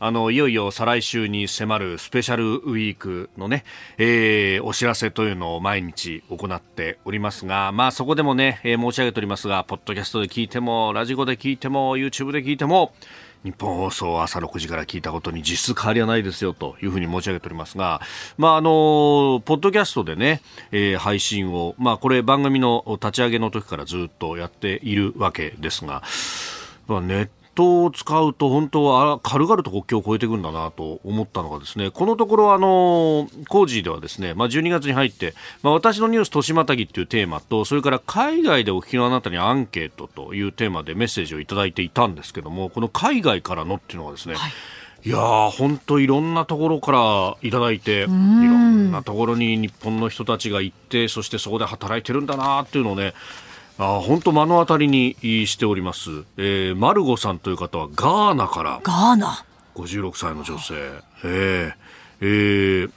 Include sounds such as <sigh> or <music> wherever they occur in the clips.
あのいよいよ再来週に迫るスペシャルウィークのね、えー、お知らせというのを毎日行っておりますが、まあそこでもね、えー、申し上げておりますが、ポッドキャストで聞いても、ラジコで聞いても、YouTube で聞いても、日本放送朝6時から聞いたことに実質変わりはないですよというふうに申し上げておりますが、まああのポッドキャストでね、えー、配信を、まあこれ番組の立ち上げの時からずっとやっているわけですが、まあ、ネットを使うと本当は軽々と国境を越えていくんだなと思ったのがですねこのところあの工事ではですね、まあ、12月に入って、まあ、私のニュース年またぎっていうテーマとそれから海外でお聞きのあなたにアンケートというテーマでメッセージをいただいていたんですけどもこの海外からのっていうのはですね、はい。いやー、本当いろんなところからいただいて、いろんなところに日本の人たちが行って、そしてそこで働いてるんだなっていうのをね、あ本当目の当たりにしております、えー、マルゴさんという方はガーナから。ガーナ？56歳の女性。えー、えー、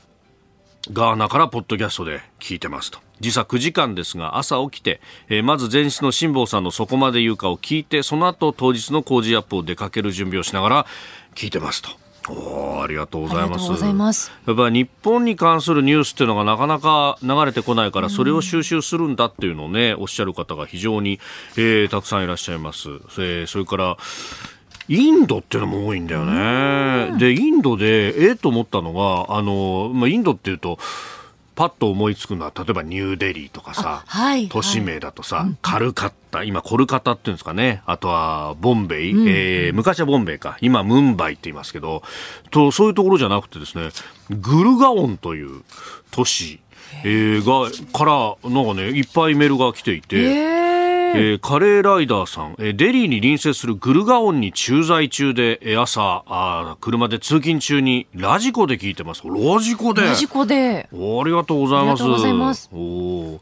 ガーナからポッドキャストで聞いてますと。時差9時間ですが朝起きて、えー、まず前日の辛坊さんのそこまで言うかを聞いてその後当日の工事アップを出かける準備をしながら聞いてますとおありがとうございます。やっぱり日本に関するニュースっていうのがなかなか流れてこないからそれを収集するんだっていうのをねおっしゃる方が非常に、えー、たくさんいらっしゃいます、えー、それからインドっていうのも多いんだよね。で、インドで、ええー、と思ったのが、あの、まあ、インドっていうと、パッと思いつくのは例えばニューデリーとかさ、はい、都市名だとさ、はい、カルカッタ今コルカタっていうんですかね。あとはボンベイ、うん、えー、昔はボンベイか。今ムンバイって言いますけどとそういうところじゃなくてですねグルガオンという都市えー、がからなんかねいっぱいメールが来ていて。えー、カレーライダーさん、えー、デリーに隣接するグルガオンに駐在中で、えー、朝あ車で通勤中にラジコで聞いてます。ラジコで。ラジコで。ありがとうございます。ありがとうございます。お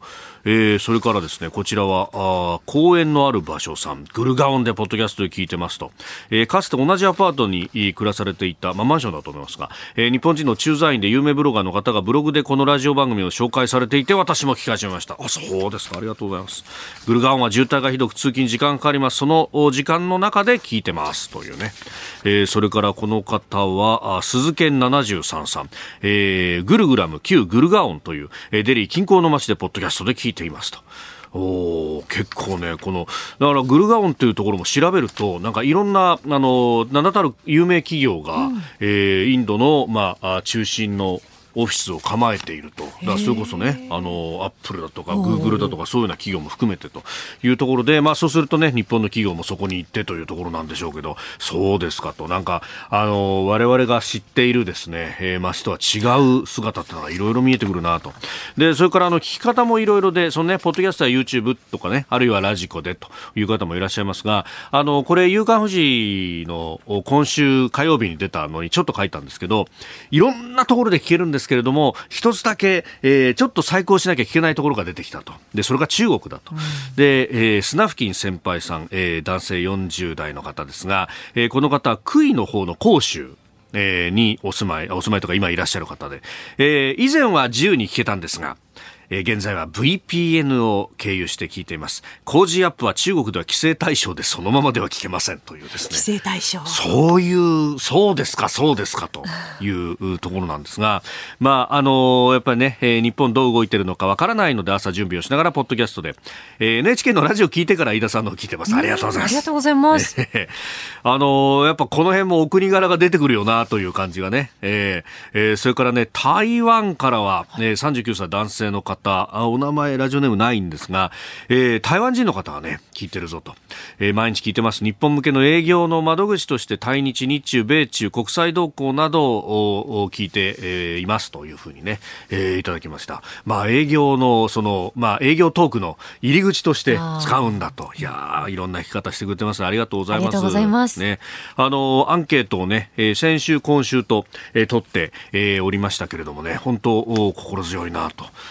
えー、それからですね、こちらは、あ公園のある場所さん、グルガオンでポッドキャストで聞いてますと、えー、かつて同じアパートに暮らされていた、まあ、マンションだと思いますが、えー、日本人の駐在員で有名ブロガーの方がブログでこのラジオ番組を紹介されていて、私も聞き始めました。あ、そうですか。ありがとうございます。グルガオンは渋滞がひどく通勤時間かかります。その時間の中で聞いてます。というね。えー、それからこの方は、鈴研73さん、えー、グルグラム旧グルガオンという、え、デリー近郊の街でポッドキャストで聞いていますと。お結構ね、この、だからグルガオンというところも調べると、なんかいろんな、あの、名だたる有名企業が、うん、えー、インドの、まあ、中心のオフィスを構えていると。だからそれこそね、あの、アップルだとか、グーグルだとか、そういうような企業も含めてというところで、まあそうするとね、日本の企業もそこに行ってというところなんでしょうけど、そうですかと。なんか、あの、我々が知っているですね、えー、街とは違う姿ってのがいろいろ見えてくるなと。で、それからあの、聞き方もいろいろで、そのね、ポッドキャストや YouTube とかね、あるいはラジコでという方もいらっしゃいますが、あの、これ、夕刊富士の今週火曜日に出たのにちょっと書いたんですけど、いろんなところで聞けるんですですけれども、一つだけ、えー、ちょっと再考しなきゃいけないところが出てきたと。で、それが中国だと。うん、で、えー、スナフキン先輩さん、えー、男性40代の方ですが、えー、この方は、杭の方の甲州。えー、にお住まい、お住まいとか今いらっしゃる方で、えー、以前は自由に聞けたんですが、えー、現在は VPN を経由して聞いています。工事アップは中国では規制対象でそのままでは聞けませんというですね。規制対象。そういう、そうですか、そうですかというところなんですが、まあ、あのー、やっぱりね、えー、日本どう動いてるのかわからないので朝準備をしながらポッドキャストで、えー、NHK のラジオ聞いてから飯田さんのを聞いてます。ありがとうございます。ありがとうございます。<laughs> あのー、やっぱこの辺もお国柄が出てくるよなという感じがね、えーえー、それからね、台湾からは、えー、39歳男性の方方、お名前、ラジオネームないんですが、えー、台湾人の方がね、聞いてるぞと。えー、毎日聞いてます。日本向けの営業の窓口として対日、日中、米中、国際動向などを聞いて、えー、いますというふうにね、えー、いただきました。まあ、営業の、その、まあ、営業トークの入り口として使うんだと。いやいろんな聞き方してくれてます。ありがとうございます。ありがとうございます。ね。あの、アンケートをね、えー、先週、今週と、えー、取って、えー、おりましたけれどもね、本当、心強いな、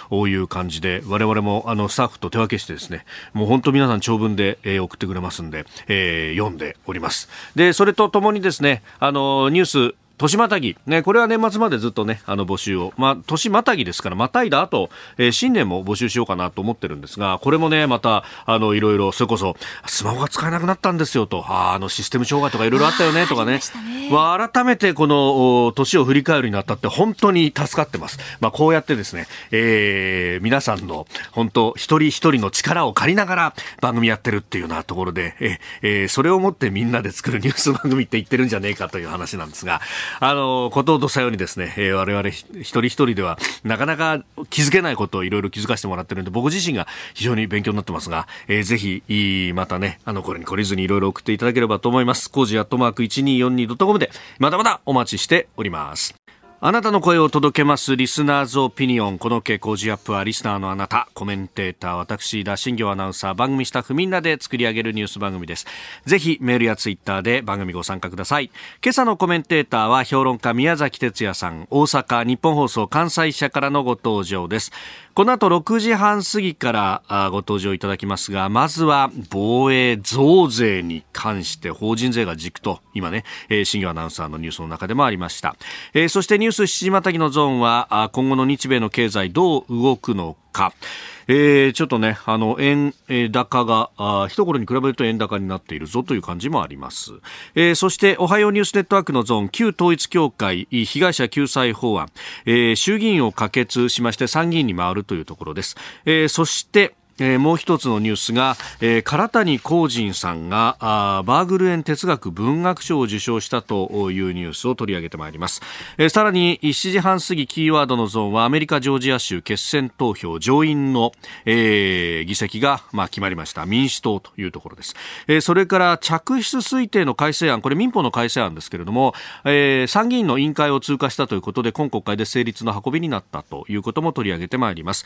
といういう感じで、我々も、あの、スタッフと手分けしてですね、もう本当皆さん長文で、えー、送ってくれますんで、えー、読んでおります。で、それとともにですね、あの、ニュース、年またぎ、ね、これは年末までずっとね、あの募集を、まあ、年またぎですから、またいだ後、えー、新年も募集しようかなと思ってるんですが、これもね、また、あの、いろいろ、それこそ、スマホが使えなくなったんですよと、ああの、システム障害とかいろいろあったよね、とかね、まあ、改めてこの、年を振り返るになったって、本当に助かってます。まあ、こうやってですね、えー、皆さんの、本当、一人一人の力を借りながら、番組やってるっていうようなところで、ええー、それをもってみんなで作るニュース番組って言ってるんじゃねえかという話なんですが、あの、こととさようにですね、えー、我々一人一人ではなかなか気づけないことをいろいろ気づかせてもらってるんで、僕自身が非常に勉強になってますが、えー、ぜひ、いまたね、あの、これに懲りずにいろいろ送っていただければと思います。コージアットマーク 1242.com で、まだまだお待ちしております。あなたの声を届けますリスナーズオピニオン。この傾向ジアップはリスナーのあなた、コメンテーター、私、田新行アナウンサー、番組スタッフみんなで作り上げるニュース番組です。ぜひメールやツイッターで番組ご参加ください。今朝のコメンテーターは評論家宮崎哲也さん、大阪日本放送関西社からのご登場です。この後6時半過ぎからご登場いただきますが、まずは防衛増税に関して法人税が軸と、今ね、新業アナウンサーのニュースの中でもありました。そしてニュース7時またぎのゾーンは、今後の日米の経済どう動くのか。えー、ちょっとね、あの、円高が、あ一頃に比べると円高になっているぞという感じもあります。えー、そして、おはようニュースネットワークのゾーン、旧統一協会被害者救済法案、えー、衆議院を可決しまして参議院に回るというところです。えー、そして、えー、もう一つのニュースが、えー、唐谷光人さんがあバーグル園哲学文学賞を受賞したというニュースを取り上げてまいります、えー、さらに7時半過ぎキーワードのゾーンはアメリカ・ジョージア州決選投票上院の、えー、議席が、まあ、決まりました。民主党というところです、えー、それから着出推定の改正案これ民法の改正案ですけれども、えー、参議院の委員会を通過したということで今国会で成立の運びになったということも取り上げてまいります。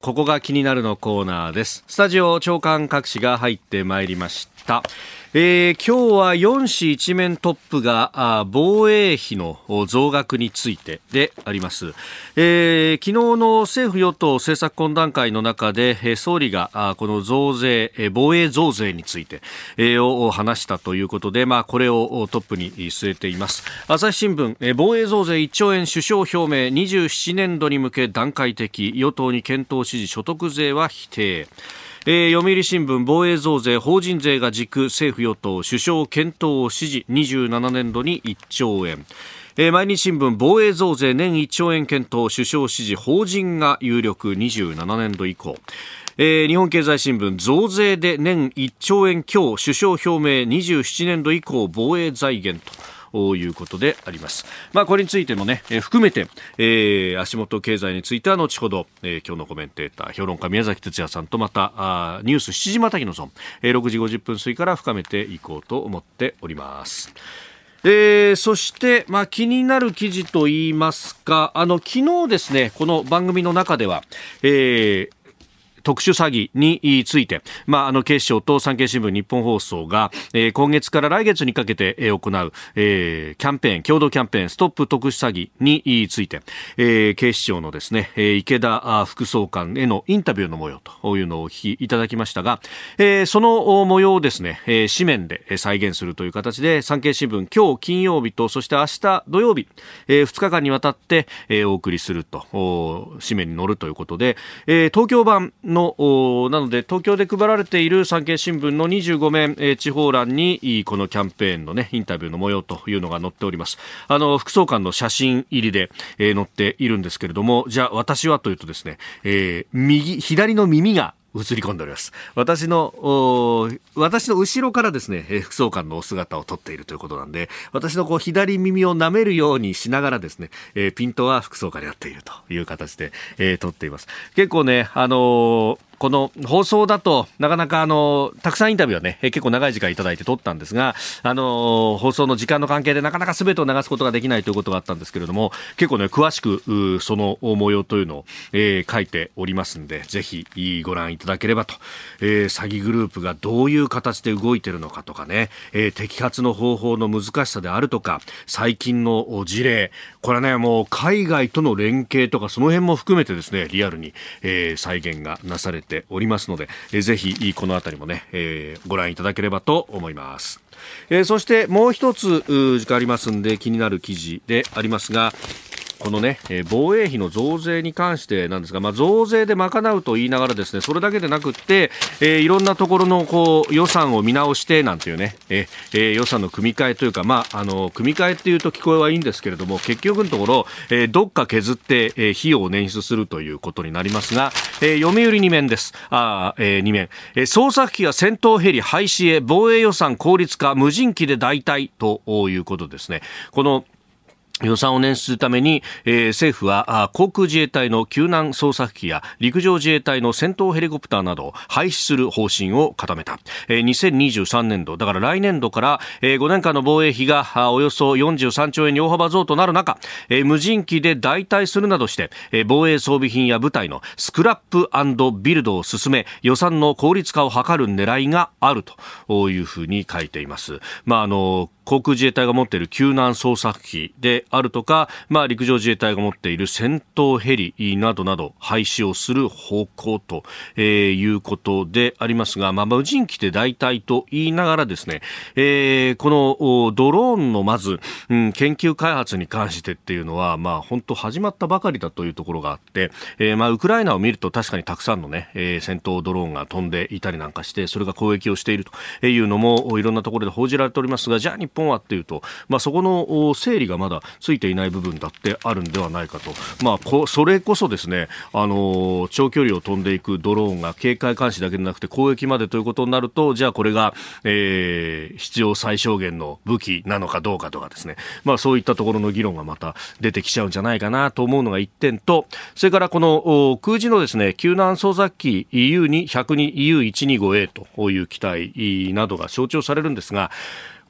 ここが気になるのコーナーです。スタジオ長官各紙が入ってまいりました。えー、今日は4紙一面トップが防衛費の増額についてであります、えー、昨日の政府与党政策懇談会の中で総理がこの増税防衛増税について、を話したということで、まあ、これをトップに据えています。朝日新聞防衛増税1兆円首相表明27年度に向け段階的与党に検討指示所得税は否定。えー、読売新聞防衛増税法人税が軸政府与党首相検討を指示27年度に1兆円。えー、毎日新聞防衛増税年1兆円検討首相指示法人が有力27年度以降。えー、日本経済新聞増税で年1兆円強首相表明27年度以降防衛財源と。いうことであります。まあ、これについてもね、えー、含めて、えー、足元経済については後ほど、えー、今日のコメンテーター、評論家宮崎哲也さんとまた、あニュース7時またぎのゾン、えー、6時50分過ぎから深めていこうと思っております。えー、そして、まあ、気になる記事といいますか、あの、昨日ですね、この番組の中では、えー、特殊詐欺について、まあ、あの警視庁と産経新聞日本放送が、えー、今月から来月にかけて行う、えー、キャンペーン、共同キャンペーン、ストップ特殊詐欺について、えー、警視庁のですね、池田副総監へのインタビューの模様というのをお聞きいただきましたが、えー、その模様をですね、えー、紙面で再現するという形で、産経新聞、今日金曜日と、そして明日土曜日、えー、2日間にわたって、えー、お送りすると、紙面に載るということで、えー、東京版のなので東京で配られている産経新聞の25面、えー、地方欄にこのキャンペーンのねインタビューの模様というのが載っております。あの副総監の写真入りで、えー、載っているんですけれどもじゃあ私はというとですね、えー、右左の耳が映り込んでおります。私の、私の後ろからですね、副総監のお姿を撮っているということなんで、私のこう左耳を舐めるようにしながらですね、えー、ピントは副総監でやっているという形で、えー、撮っています。結構ね、あのーこの放送だと、なかなかあの、たくさんインタビューはね、結構長い時間いただいて撮ったんですが、あの、放送の時間の関係でなかなか全てを流すことができないということがあったんですけれども、結構ね、詳しく、その模様というのを、えー、書いておりますんで、ぜひご覧いただければと、えー、詐欺グループがどういう形で動いてるのかとかね、えー、摘発の方法の難しさであるとか、最近の事例、これはね、もう海外との連携とか、その辺も含めてですね、リアルに、えー、再現がなされてておりますので、えー、ぜひこの辺りもね、えー、ご覧いただければと思います。えー、そしてもう一つ時間ありますんで気になる記事でありますが、このね、え、防衛費の増税に関してなんですが、まあ、増税で賄うと言いながらですね、それだけでなくって、えー、いろんなところのこう予算を見直してなんていうね、えー、予算の組み替えというか、まあ、あの、組み替えっていうと聞こえはいいんですけれども、結局のところ、えー、どっか削って、え、費用を捻出するということになりますが、えー、読売2面です。あえ、2面。え、捜索機や戦闘ヘリ廃止へ防衛予算効率化無人機で代替ということですね。この予算を捻出するために、えー、政府は航空自衛隊の救難捜索機や陸上自衛隊の戦闘ヘリコプターなどを廃止する方針を固めた、えー、2023年度だから来年度から、えー、5年間の防衛費がおよそ43兆円に大幅増となる中、えー、無人機で代替するなどして、えー、防衛装備品や部隊のスクラップビルドを進め予算の効率化を図る狙いがあるというふうに書いています。まああの航空自衛隊が持っている救難捜索機であるとか、まあ、陸上自衛隊が持っている戦闘ヘリなどなど廃止をする方向と、え、いうことでありますが、まあ、無人機で代替と言いながらですね、えー、このドローンのまず、うん、研究開発に関してっていうのは、まあ、本当始まったばかりだというところがあって、えー、まあ、ウクライナを見ると確かにたくさんのね、えー、戦闘ドローンが飛んでいたりなんかして、それが攻撃をしているというのもいろんなところで報じられておりますが、じゃあ日本はっていうと、まあ、そこの整理がまだついていない部分だってあるんではないかと、まあ、こそれこそですね、あの長距離を飛んでいくドローンが警戒監視だけでなくて攻撃までということになると、じゃあこれが、えー、必要最小限の武器なのかどうかとかですね、まあ、そういったところの議論がまた出てきちゃうんじゃないかなと思うのが一点と、それからこの空自のですね、救難捜索機 EU2、EU125A という機体などが象徴されるんですが、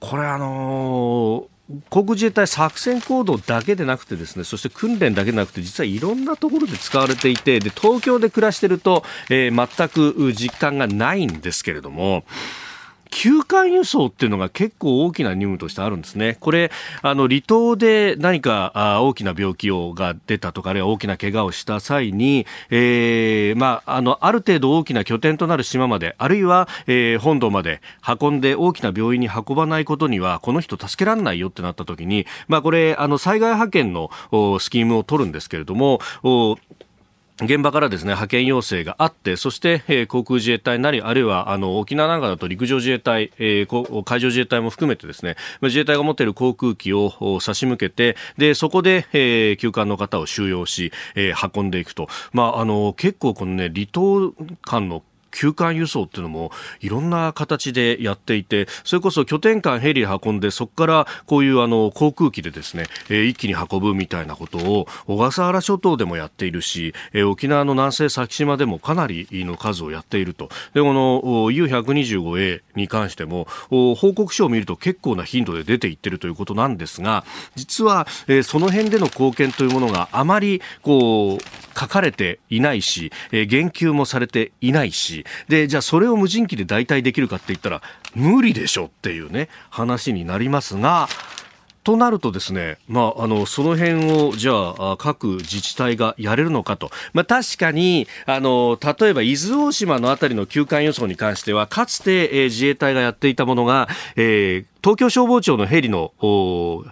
これあのー航空自衛隊作戦行動だけでなくてですねそして訓練だけでなくて実はいろんなところで使われていてで東京で暮らしていると、えー、全く実感がないんですけれども急間輸送っていうのが結構大きな任務としてあるんですね。これ、あの、離島で何かあ大きな病気をが出たとか、あるいは大きな怪我をした際に、えー、まあ、あの、ある程度大きな拠点となる島まで、あるいは、えー、本土まで運んで大きな病院に運ばないことには、この人助けられないよってなった時に、まあ、これ、あの、災害派遣のスキームを取るんですけれども、現場からですね派遣要請があってそして、えー、航空自衛隊なりあるいはあの沖縄なんかだと陸上自衛隊、えー、海上自衛隊も含めてですね自衛隊が持っている航空機を差し向けてでそこで、えー、休館の方を収容し、えー、運んでいくと、まあ、あの結構このね離島間の急間輸送っていうのもいろんな形でやっていてそれこそ拠点間ヘリ運んでそこからこういうあの航空機でですね、えー、一気に運ぶみたいなことを小笠原諸島でもやっているし、えー、沖縄の南西先島でもかなりの数をやっていると。でこの U125A に関しても報告書を見ると結構な頻度で出ていってるということなんですが実は、えー、その辺での貢献というものがあまりこう書かれていないし、えー、言及もされていないしで、じゃあそれを無人機で代替できるかって言ったら無理でしょっていうね、話になりますが、となるとですね、まあ、あの、その辺を、じゃあ、各自治体がやれるのかと。まあ、確かに、あの、例えば、伊豆大島の辺りの休館予想に関しては、かつて、えー、自衛隊がやっていたものが、えー、東京消防庁のヘリの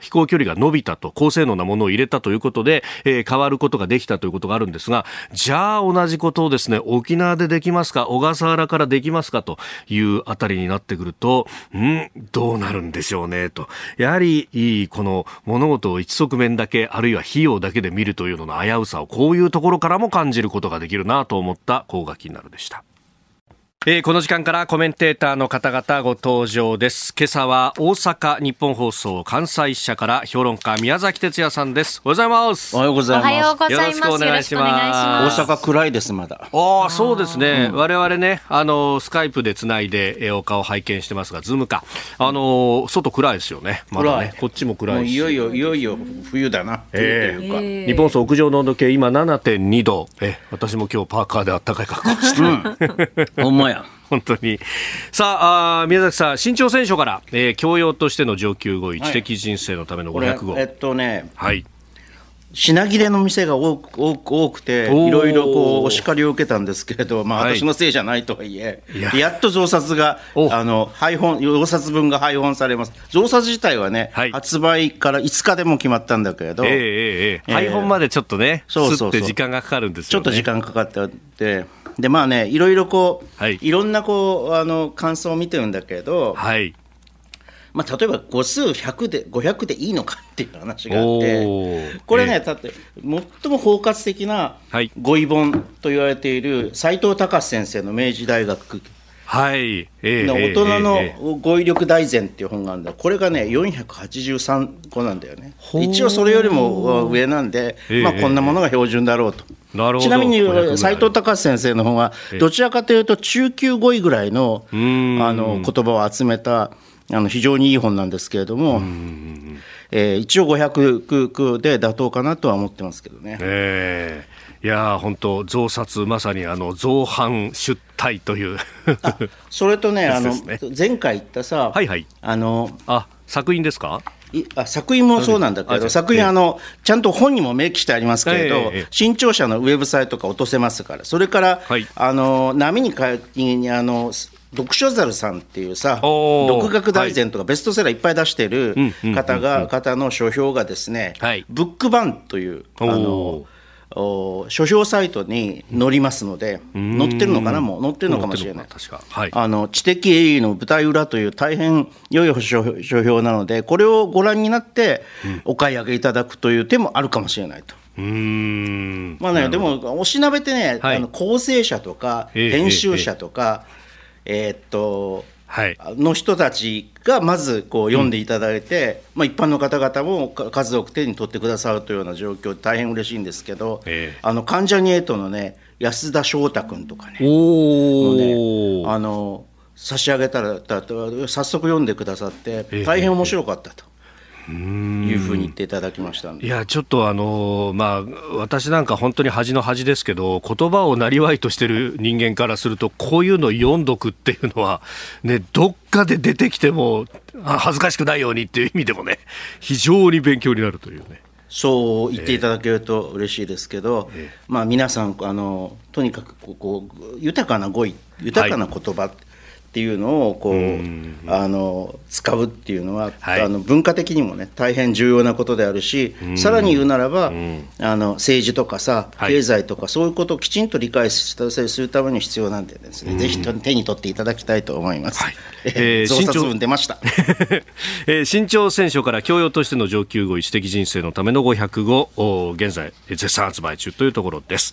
飛行距離が伸びたと、高性能なものを入れたということで、えー、変わることができたということがあるんですが、じゃあ同じことをですね、沖縄でできますか、小笠原からできますかというあたりになってくると、んどうなるんでしょうね、と。やはり、この物事を一側面だけ、あるいは費用だけで見るというのの危うさを、こういうところからも感じることができるなと思った高画期になるでした。えー、この時間からコメンテーターの方々ご登場です。今朝は大阪日本放送関西支社から評論家宮崎哲也さんです。おはようございます。おはようございます。よろしくお願いします。大阪暗いですまだ。ああ、そうですね。うん、我々ね、あのスカイプでつないで、えー、お顔拝見してますが、ズームか。あの外暗いですよね。まだね。こっちも暗いいよいよいよいよ冬だな。えー、えー、日本放送屋上の温度計今7.2度。え、私も今日パーカーで暖かい格好して。うん。<laughs> まや。本当に。さあ、あ宮崎さん、新潮選手から、えー、教養としての上級語彙、知的人生のための500語。えっとね、はい。品切れの店が多く多く多くて、いろいろこうお叱りを受けたんですけれど、まあ、私のせいじゃないとはいえ、はい、や。っと増刷が、あの配本増刷分が配本されます、増刷自体はね、はい、発売から5日でも決まったんだけれど、えーえー、配本までちょっとね、そうそうそう。時間がかかるんですよ、ね、ちょっと時間かかってあって。でまあねいろいろこう、はい、いろんなこうあの感想を見てるんだけど、はいまあ、例えば語数100で500でいいのかっていう話があってこれね、だって最も包括的な語彙本と言われている斎藤隆先生の明治大学はい、えー、大人の語彙力大全っていう本があるんだ。これがね483個なんだよね。一応それよりも上なんで、まあ、こんなものが標準だろうと。ちなみに斎藤隆先生の本はどちらかというと中級語彙ぐらいのあの言葉を集めたあの非常にいい本なんですけれども、えー、一応500で妥当かなとは思ってますけどね。えー。いや本当、増刷、まさにあの造反出退という。それとね、<laughs> あの前回言ったさ、はいはい、あのあ作品ですか？あ作品もそうなんだけど、作品あの、ちゃんと本にも明記してありますけれど、えー、新潮社のウェブサイトが落とせますから、それから、はい、あの波にかにあの読書猿さんっていうさ、独学大全とかベストセラーいっぱい出してる方が、方の書評がですね、はい、ブックバンという、あの、書評サイトに載りますので、載ってるのかな、もう？載ってるのかもしれない、はい、あの知的英の舞台裏という大変良い書評なので、これをご覧になって、お買い上げいただくという手もあるかもしれないと。うん。まあね、でも、おしなべてね、はい、あの構成者とか、編集者とか、えー、っと、はい、の人たちがまずこう読んでいただいて、うん、まあ、一般の方々も数多く手に取ってくださるというような状況大変嬉しいんですけど、えー、あの関ジャニエイトのね安田翔太君とかねねあの差し上げたら早速読んでくださって大変面白かったと。いうふうに言っていただきましたいやちょっとあのまあ私なんか本当に恥の恥ですけど言葉をなりわいとしてる人間からするとこういうの読んどくっていうのはねどっかで出てきても恥ずかしくないようにっていう意味でもね非常に勉強になるというね。そう言っていただけると嬉しいですけど、えー、まあ、皆さんあのとにかくこう豊かな語彙豊かな言葉、はいっていうのをこうあの使うっていうのは、はい、あの文化的にもね大変重要なことであるしさらに言うならばあの政治とかさ経済とかそういうことをきちんと理解するために必要なんでですねぜひ手に取っていただきたいと思います。はい、<laughs> えー、増刷分出ました、えー、新潮選書 <laughs> から教養としての上級語彙知的人生のための500語現在絶賛発売中というところです。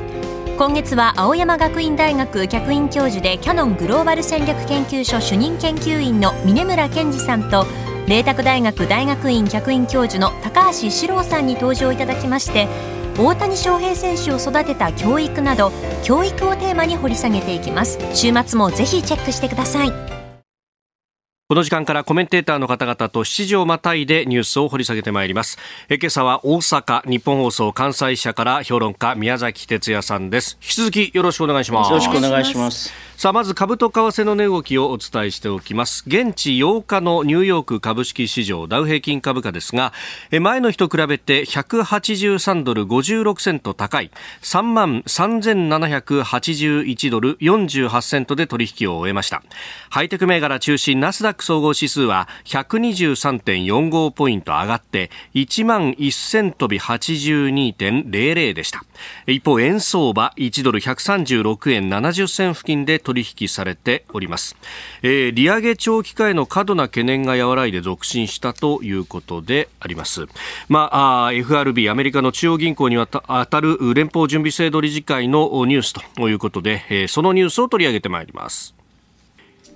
今月は青山学院大学客員教授でキヤノングローバル戦略研究所主任研究員の峯村健司さんと麗澤大学大学院客員教授の高橋史郎さんに登場いただきまして大谷翔平選手を育てた教育など教育をテーマに掘り下げていきます。週末もぜひチェックしてください。この時間からコメンテーターの方々と7時をまたいでニュースを掘り下げてまいります。え今朝は大阪日本放送関西社から評論家宮崎哲也さんです。引き続きよろしくお願いします。よろしくお願いします。さあまず株と為替の値動きをお伝えしておきます現地8日のニューヨーク株式市場ダウ平均株価ですが前の日と比べて183ドル56セント高い3万3781ドル48セントで取引を終えましたハイテク銘柄中心ナスダック総合指数は123.45ポイント上がって1万1000飛び82.00でした。一方円相場1ドル136円70銭付近で取引されております、えー、利上げ長期化への過度な懸念が和らいで続伸したということであります、まあ、あ FRB アメリカの中央銀行に当たる連邦準備制度理事会のニュースということで、えー、そのニュースを取り上げてまいります。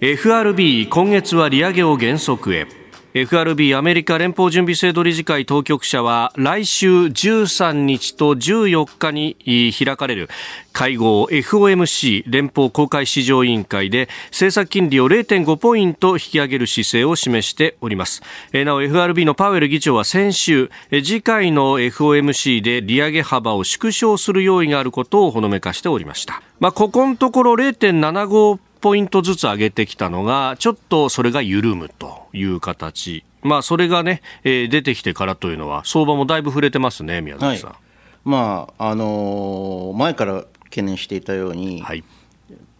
FRB 今月は利上げを減速へ。FRB アメリカ連邦準備制度理事会当局者は来週13日と14日に開かれる。会合 FOMC 連邦公開市場委員会で政策金利を0.5ポイント引き上げる姿勢を示しております。なお FRB のパウエル議長は先週次回の FOMC で利上げ幅を縮小する用意があることをほのめかしておりました。まあ、ここのところ0.75ポイントずつ上げてきたのが、ちょっとそれが緩むという形。まあ、それがね、えー、出てきてからというのは、相場もだいぶ触れてますね、宮崎さん。はい、まあ、あのー、前から懸念していたように、はい、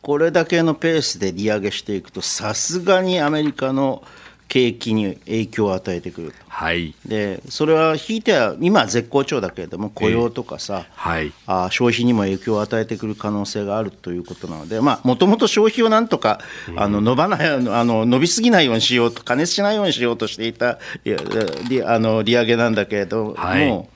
これだけのペースで利上げしていくと、さすがにアメリカの景気に影響を与えてくると、はい、でそれは引いては今は絶好調だけれども雇用とかさ、えーはい、あ消費にも影響を与えてくる可能性があるということなのでもともと消費をなんとか、あの伸ばないあの伸びすぎないようにしようと加熱しないようにしようとしていた利あの利上げなんだけれども、はい、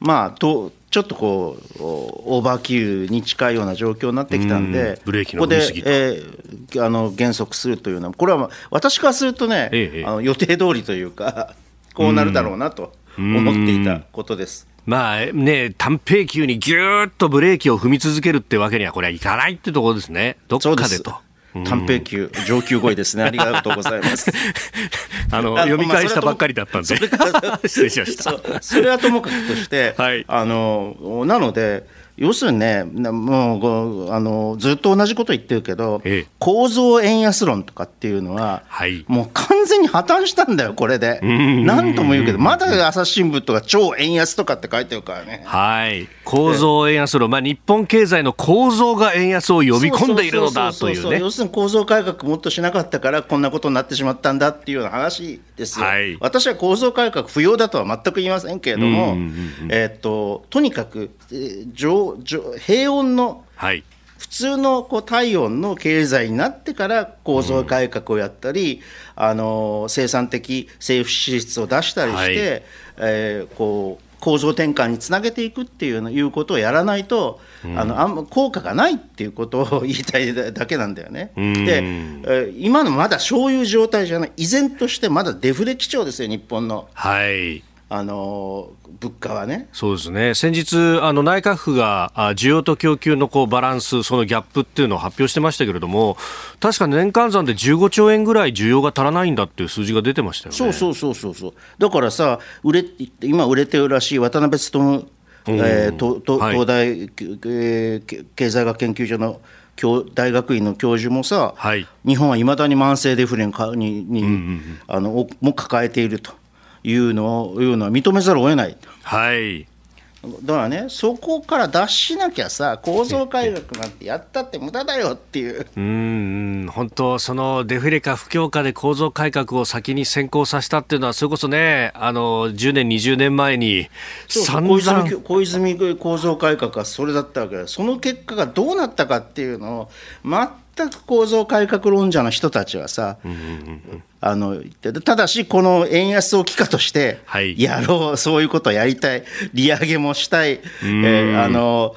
まあとちょっとこうオーバーキルに近いような状況になってきたんで、ブレーキのここで、えー、あの減速するというのは、これは私からするとね、ええ、あの予定通りというか、<laughs> こうなるだろうなと思っていたことです。まあね、短平球にぎゅーっとブレーキを踏み続けるってわけには、これはいかないってところですね、どっかでと。短平球、上級語彙ですね。<laughs> ありがとうございます。<laughs> あの、読み返したばっかりだったんで。失礼しました。それはともかくとして、<laughs> はい、あの、なので、要するにね、もうあのずっと同じこと言ってるけど、ええ、構造円安論とかっていうのは、はい、もう完全に破綻したんだよ、これで。なんとも言うけど、まだ朝日新聞とか超円安とかって書いてるからね。はい構造円安論、まあ、日本経済の構造が円安を呼び込んでいるのだというね。要するに構造改革もっとしなかったから、こんなことになってしまったんだっていうような話ですよ。はい、私は構造改革不要だとは全く言いませんけれども、えっととにかく、えー、平穏の、はい。普通のこう体温の経済になってから構造改革をやったり、うん、あの生産的政府支出を出したりして、はい、えー、こう構造転換につなげていくっていういうことをやらないと、うん、あのあんま効果がないっていうことを言いたいだけなんだよね。で、え今のまだそういう状態じゃない。依然としてまだデフレ基調ですよ日本の。はいあの物価はね。そうですね。先日、あの内閣府が需要と供給のこうバランス、そのギャップっていうのを発表してましたけれども、確か年間算で15兆円ぐらい需要が足らないんだっていう数字が出てましたよね。そうそうそうそうそう、だからさ、売れ今、売れてるらしい渡辺努、えー、とと東大、はい、経済学研究所の教大学院の教授もさ、はい、日本はいまだに慢性デフレにに、うんうんうん、あのも抱えていると。いうのいうのは認めざるを得ない。はいだからね、そこから脱しなきゃさ、構造改革なんてやったって無駄だよっていう。うん本当、そのデフレか不況下で構造改革を先に先行させたっていうのは、それこそね、あの10年、20年前に散々小泉、小泉構造改革はそれだったわけで、その結果がどうなったかっていうのを、全く構造改革論者の人たちはさ、あのただし、この円安を機化として、やろう、はい、そういうことをやりたい、利上げもしたい、えー、あの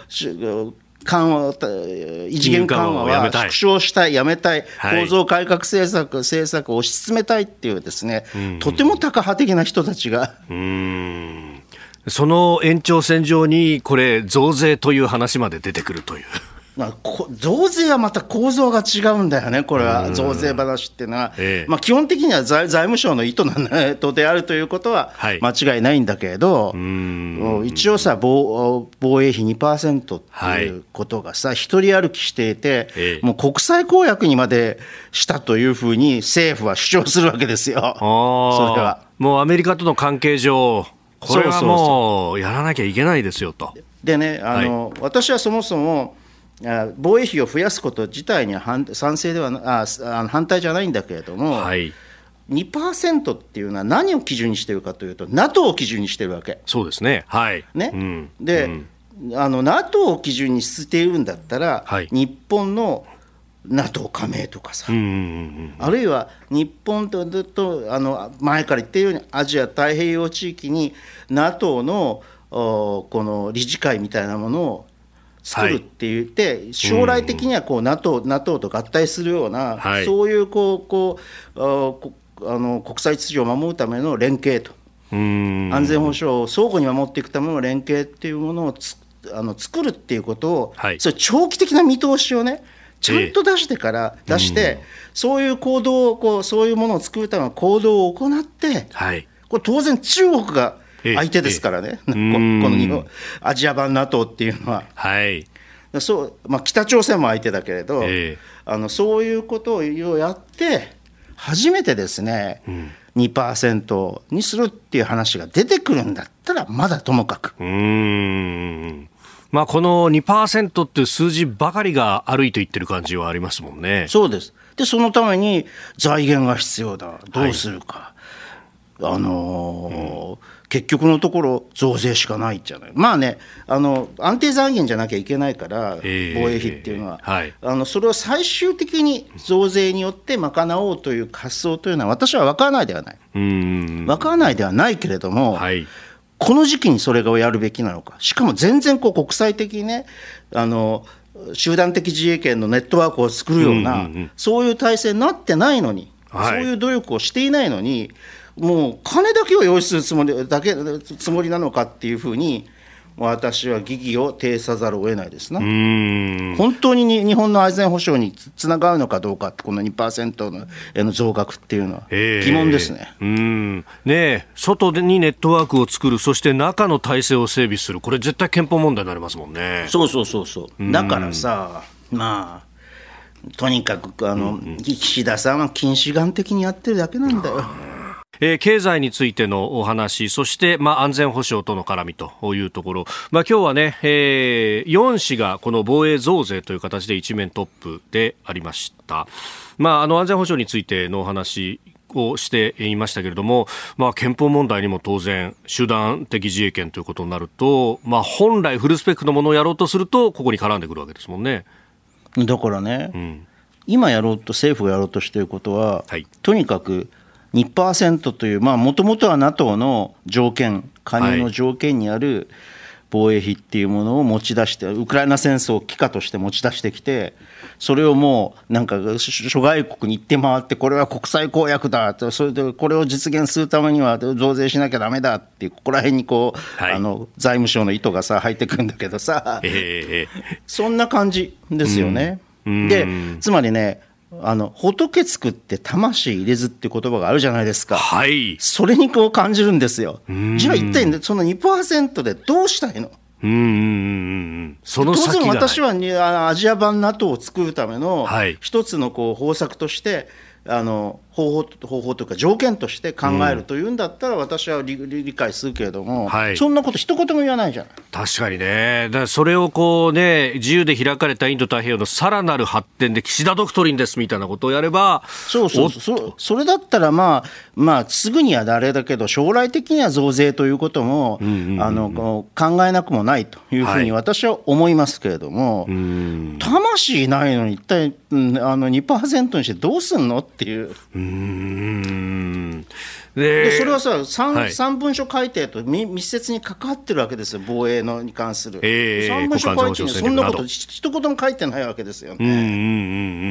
緩和異次元緩和は縮小したい、やめたい、構造改革政策、政策を推し進めたいっていう、ですね、とてもタカ派的な人たちが。その延長線上に、これ、増税という話まで出てくるという。まあ、増税はまた構造が違うんだよね、これは、増税話っていうのは、ええ、まあ、基本的には財財務省の意図なとであるということは間違いないんだけれど、はい、一応さ防、防衛費2%っていうことがさ、はい、一人歩きしていて、え、もう国際公約にまでしたというふうに政府は主張するわけですよ、それは。もうアメリカとの関係上、これはもう。やらなきゃいけないですよと。でねあの、はい、私はそもそも防衛費を増やすこと自体には反賛成ではああ反対じゃないんだけれども、はい、2%っていうのは何を基準にしているかというと NATO を基準にしているわけ。そうですね,、はい。ね、うん、で、うん、あの NATO を基準にしているんだったら、はい、日本の NATO 加盟とかさ、うんうんうん、あるいは日本ととあの前から言っているようにアジア太平洋地域に NATO のこの理事会みたいなものを作るって言って、はい、将来的にはこう NATO, NATO と合体するような、はい、そういうこうこうあの国際秩序を守るための連携と。安全保障を相互に守っていくための連携っていうものをあの作るっていうことを、はい、それ長期的な見通しをねちゃんと出してから、出して、そういう行動をこうそういうものを作るための行動を行って、はい、これ当然中国が相手ですからね、<laughs> この日本アジア版 NATO っていうのは。はいそうまあ、北朝鮮も相手だけれど、えー、あのそういうことをやって、初めてですね、うん、2%にするっていう話が出てくるんだったら、まだともかく。うんまあ、この2%っていう数字ばかりが悪いと言ってる感じはありますもんね。そうです。で、そのために財源が必要だ。どうするか。はい、あのーうん結局のところ増税しかないじゃない、まあね、あの安定財源じゃなきゃいけないから、防衛費っていうのは、えーはい、あのそれを最終的に増税によって賄おうという発想というのは、私は分からないではない、分からないではないけれども、はい、この時期にそれをやるべきなのか、しかも全然こう国際的にね、あの集団的自衛権のネットワークを作るような、そういう体制になってないのに、はい、そういう努力をしていないのに、もう金だけを用意するつもりだけつもりなのかっていうふうに私は疑義を呈さざるを得ないですな。本当に日本の安全保障につながるのかどうかって、この2%のの増額っていうのは、疑問ですね,、うん。ね外にネットワークを作る、そして中の体制を整備する、これ、絶対憲法問題になりますもんね。そうそうそうそう、だからさ、まあ、とにかくあの、うんうん、岸田さんは近視眼的にやってるだけなんだよ。えー、経済についてのお話、そして、まあ、安全保障との絡みというところ、まあ、今日はね、えー、4氏がこの防衛増税という形で一面トップでありました。まあ、あの安全保障についてのお話をしていましたけれども、まあ、憲法問題にも当然、集団的自衛権ということになると、まあ、本来フルスペックのものをやろうとすると、ここに絡んでくるわけですもんね。だからね、うん、今やろうと、政府がやろうとしていることは、はい、とにかく2%という、もともとは NATO の条件、加入の条件にある防衛費っていうものを持ち出して、ウクライナ戦争を機として持ち出してきて、それをもうなんか諸外国に行って回って、これは国際公約だと、それでこれを実現するためには増税しなきゃだめだっていう、ここら辺にこう、はい、あの財務省の意図がさ、入ってくるんだけどさ、えー、そんな感じですよね。でつまりねあの仏作って魂入れずって言葉があるじゃないですか、はい、それにこう感じるんですよ。じゃあ一体、ね、その2%でどうしたいの？うんその当然私はアジア版 NATO を作るための一つのこう方策として、あの方法方法というか条件として考えるというんだったら私は理,、理解するけれども、はい、そんなこと一言も言わないじゃない。確かにね。だそれをこうね自由で開かれたインド太平洋のさらなる発展で岸田ドクトリンですみたいなことをやればそうそうそそれだったらまあまあすぐにはあれだけど将来的には増税ということも、あの考えなくもないというふうに私は思いますけれども、はい、魂ないのに一体あの2%にしてどうすんの？っていう。うん。でそれはさ 3,、はい、3文書改定と密接に関わってるわけですよ、防衛のに関する。えー、3文書改定にそんなこと一言も書いてないわけですよね。うんうんうんう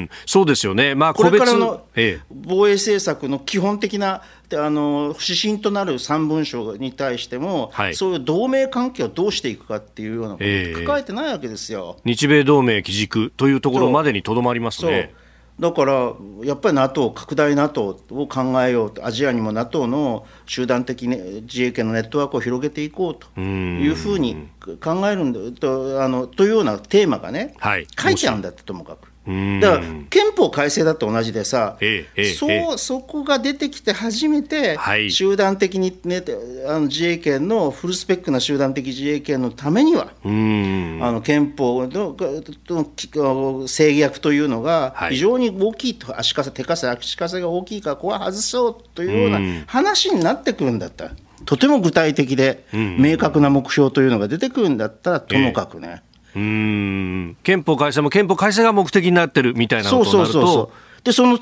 ん、そうですよね、まあ、これからの防衛政策の基本的なあの指針となる3文書に対しても、はい、そういう同盟関係をどうしていくかっていうようなことを抱えてないわけですよ、えー、日米同盟基軸というところまでにとどまりますね。だからやっぱり NATO 拡大 NATO を考えようとアジアにも NATO の集団的、ね、自衛権のネットワークを広げていこうというふうに考えるんだ。とあのというようなテーマがね、はい、書いてあるんだってともかく。だから憲法改正だと同じでさ、ええ、そうそこが出てきて初めて、集団的に、ね、あの自衛権のフルスペックな集団的自衛権のためには、あの憲法のの制約というのが非常に大きいと、足かせ、手かせ、足かせが大きいから、ここは外そうというような話になってくるんだったら、とても具体的で明確な目標というのが出てくるんだったら、ともかくね。うん憲法改正も憲法改正が目的になってるみたいなことになると。そうそうそうでその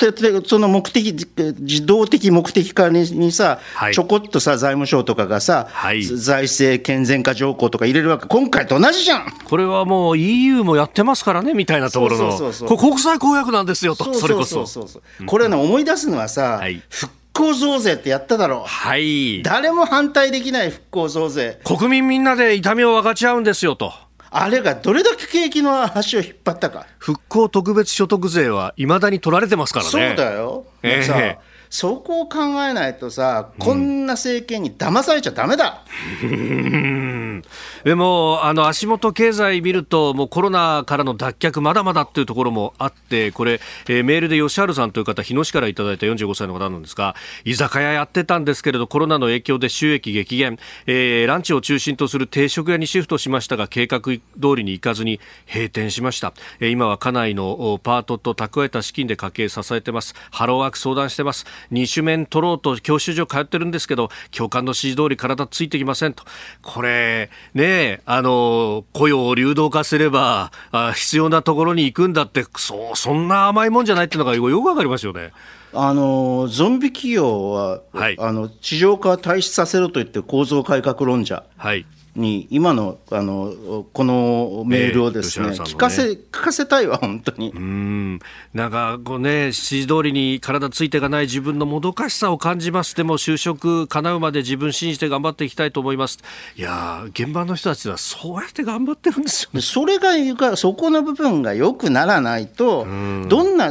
その目的、自動的目的化にさ、はい、ちょこっとさ、財務省とかがさ、はい、財政健全化条項とか入れるわけ、今回と同じじゃんこれはもう EU もやってますからねみたいなところの、そうそうそう国際公約なんですよと、それこそ。これね、思い出すのはさ、はい、復興増税ってやっただろう。はい。誰も反対できない復興増税。国民みんなで痛みを分かち合うんですよと。あれがどれだけ景気の足を引っ張ったか。復興特別所得税はいまだに取られてますからね。そうだよ。えー、そこを考えないとさ、こんな政権に騙されちゃだめだ、うん、でも、あの足元経済見ると、もうコロナからの脱却、まだまだっていうところもあって、これ、えー、メールで吉春さんという方、日野市からいただいた45歳の方なんですが、居酒屋やってたんですけれど、コロナの影響で収益激減、えー、ランチを中心とする定食屋にシフトしましたが、計画通りに行かずに閉店しました。えー、今は家内のパートと蓄えた資金で家計支えてます。ハローワーク相談してます。二種面取ろうと教習所通ってるんですけど教官の指示通り体ついてきませんとこれねあの雇用を流動化すればあ必要なところに行くんだってそうそんな甘いもんじゃないっていうのがよくわかりますよね。あのゾンビ企業は、はい、あの地上化退出させろと言って構造改革論者、はい、に今のあのこのメールをですねえー、聞かせ聞かせたいわ本当に。うん。なんかこうね指示通りに体ついていかない自分のもどかしさを感じます。でも就職叶うまで自分信じて頑張っていきたいと思います。いや現場の人たちはそうやって頑張ってるんですよ、ね、それがそこの部分がよくならないとどんな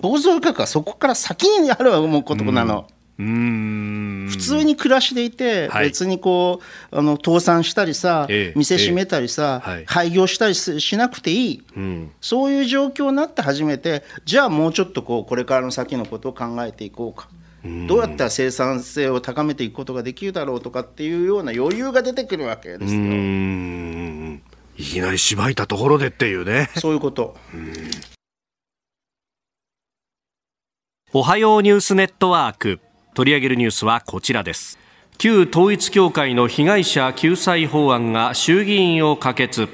構造化がそこから先にある思うことなの。うん普通に暮らしでいて、別にこうあの倒産したりさ、店閉めたりさ、廃業したりしなくていい、そういう状況になって初めてじゃあもうちょっとこうこれからの先のことを考えていこうか。どうやったら生産性を高めていくことができるだろうとかっていうような余裕が出てくるわけですよ。いきなりしばいたところでっていうね。そういうこと。おはようニュースネットワーク。取り上げるニュースはこちらです。旧統一教会の被害者救済法案が衆議院を可決。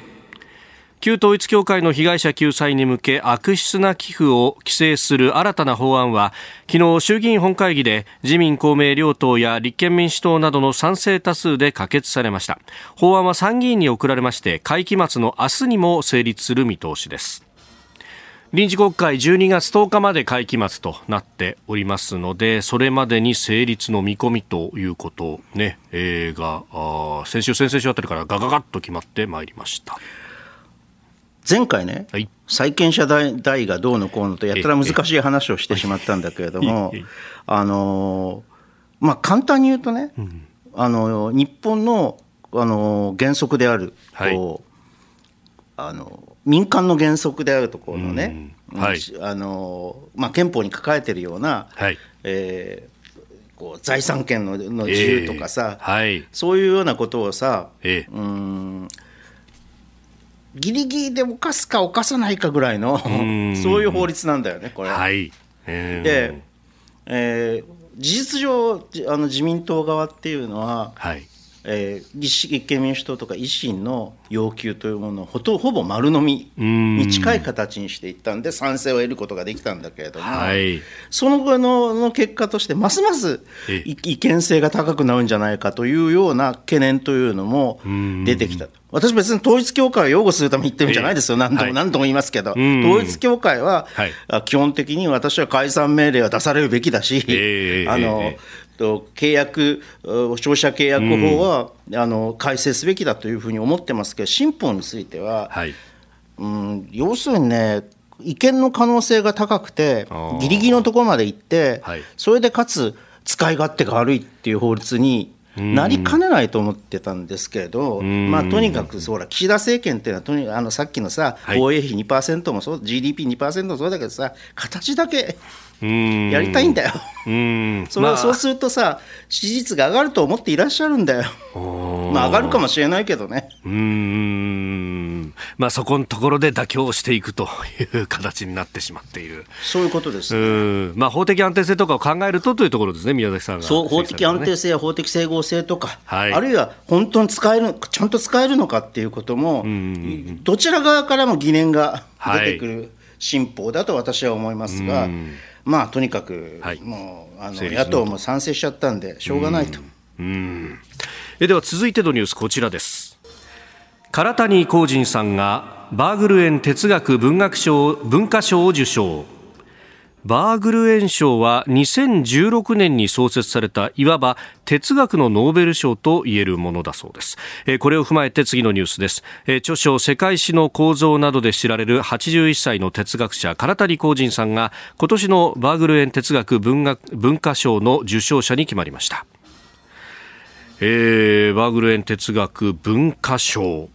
旧統一教会の被害者救済に向け悪質な寄付を規制する新たな法案は昨日衆議院本会議で自民公明両党や立憲民主党などの賛成多数で可決されました。法案は参議院に送られまして会期末の明日にも成立する見通しです。臨時国会12月10日まで会期末となっておりますのでそれまでに成立の見込みということね、えー、があ先週先々週あたりからガガガッと決まってまいりました。前回ね、はい、債権者代がどうのこうのとやったら難しい話をしてしまったんだけれども、あのまあ簡単に言うとね、うん、あの日本のあの原則である、はい、こうあの民間の原則であるところのね、はい、あのまあ、憲法に書かれているような、はい。えー、こう財産権のの自由とかさ、えー。はい、そういうようなことをさ、えー、うんギリギリで犯すか犯さないかぐらいの <laughs> そういう法律なんだよねこれ。はい。えー、で、えー、事実上あの自民党側っていうのは、はいえー、立憲民主党とか維新の要求というものをほとほぼ丸飲みに近い形にしていったんで賛成を得ることができたんだけれども、はい、その後のの結果としてますます違憲性が高くなるんじゃないかというような懸念というのも出てきた。私別に統一教会を擁護するために言ってるんじゃないですよ、何度も何度も言いますけど、統一教会は、基本的に私は解散命令は出されるべきだし、あのと契約消費者契約法は、うん、あの改正すべきだというふうに思ってますけど新法については、はい、うん、要するにね違憲の可能性が高くてギリギリのところまで行って、はい、それでかつ使い勝手が悪いっていう法律になりかねないと思ってたんですけれど、まあ、とにかくそうら岸田政権っていうのはとにあのさっきのさ、防衛費2%もそう GDP2% もそうだけどさ形だけやりたいんだよ。それそうするとさ支持率が上がると思っていらっしゃるんだよ。まあ上がるかもしれないけどね。うん。まあそこのところで妥協していくという形になってしまっている。そういうことです、ね、まあ法的安定性とかを考えるとというところですね宮崎さんが、そう法的安定性や法的整合性とか、はい、あるいは本当に使えるちゃんと使えるのかっていうことも、どちら側からも疑念が出てくる新法だと私は思いますが。まあとにかく、はい、もうあの野党も賛成しちゃったんでしょうがないと。うん。えでは続いてのニュースこちらです。唐谷光人さんがバーグル園哲学文学賞文化賞を受賞バーグル園賞は2016年に創設されたいわば哲学のノーベル賞と言えるものだそうです。これを踏まえて次のニュースです。著書世界史の構造などで知られる81歳の哲学者唐谷光人さんが今年のバーグル園哲学文学文化賞の受賞者に決まりました。えー、バーグル園哲学文化賞